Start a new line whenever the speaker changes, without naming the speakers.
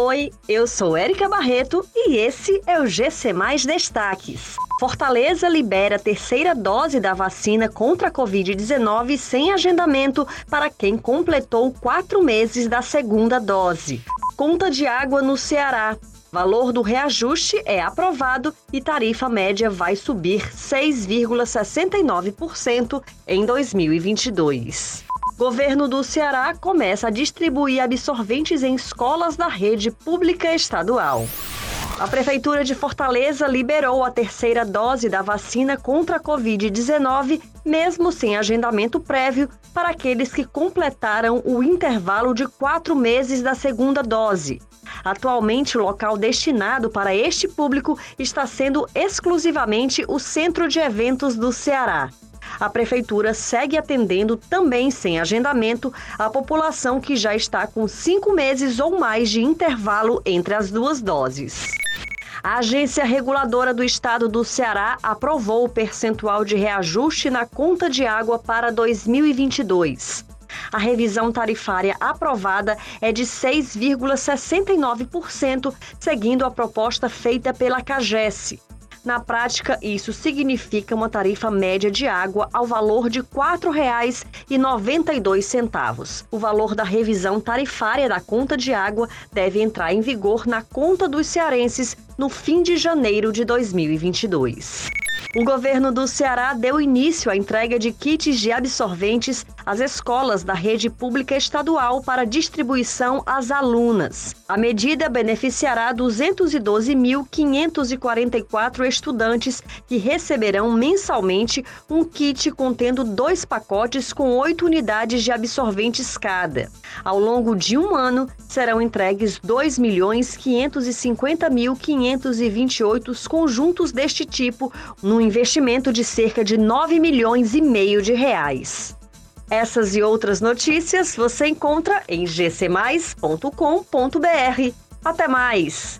Oi, eu sou Érica Barreto e esse é o GC Mais Destaques. Fortaleza libera terceira dose da vacina contra a Covid-19 sem agendamento para quem completou quatro meses da segunda dose. Conta de água no Ceará. Valor do reajuste é aprovado e tarifa média vai subir 6,69% em 2022. Governo do Ceará começa a distribuir absorventes em escolas da rede pública estadual. A Prefeitura de Fortaleza liberou a terceira dose da vacina contra a Covid-19, mesmo sem agendamento prévio, para aqueles que completaram o intervalo de quatro meses da segunda dose. Atualmente, o local destinado para este público está sendo exclusivamente o Centro de Eventos do Ceará a Prefeitura segue atendendo também sem agendamento a população que já está com cinco meses ou mais de intervalo entre as duas doses. A Agência Reguladora do Estado do Ceará aprovou o percentual de reajuste na conta de água para 2022. A revisão tarifária aprovada é de 6,69%, seguindo a proposta feita pela CAGES. Na prática, isso significa uma tarifa média de água ao valor de R$ 4,92. O valor da revisão tarifária da conta de água deve entrar em vigor na conta dos cearenses no fim de janeiro de 2022. O governo do Ceará deu início à entrega de kits de absorventes às escolas da rede pública estadual para distribuição às alunas. A medida beneficiará 212.544 estudantes que receberão mensalmente um kit contendo dois pacotes com oito unidades de absorventes cada. Ao longo de um ano, serão entregues 2.550.528 conjuntos deste tipo, num investimento de cerca de 9 milhões e meio de reais. Essas e outras notícias você encontra em gcmais.com.br. Até mais!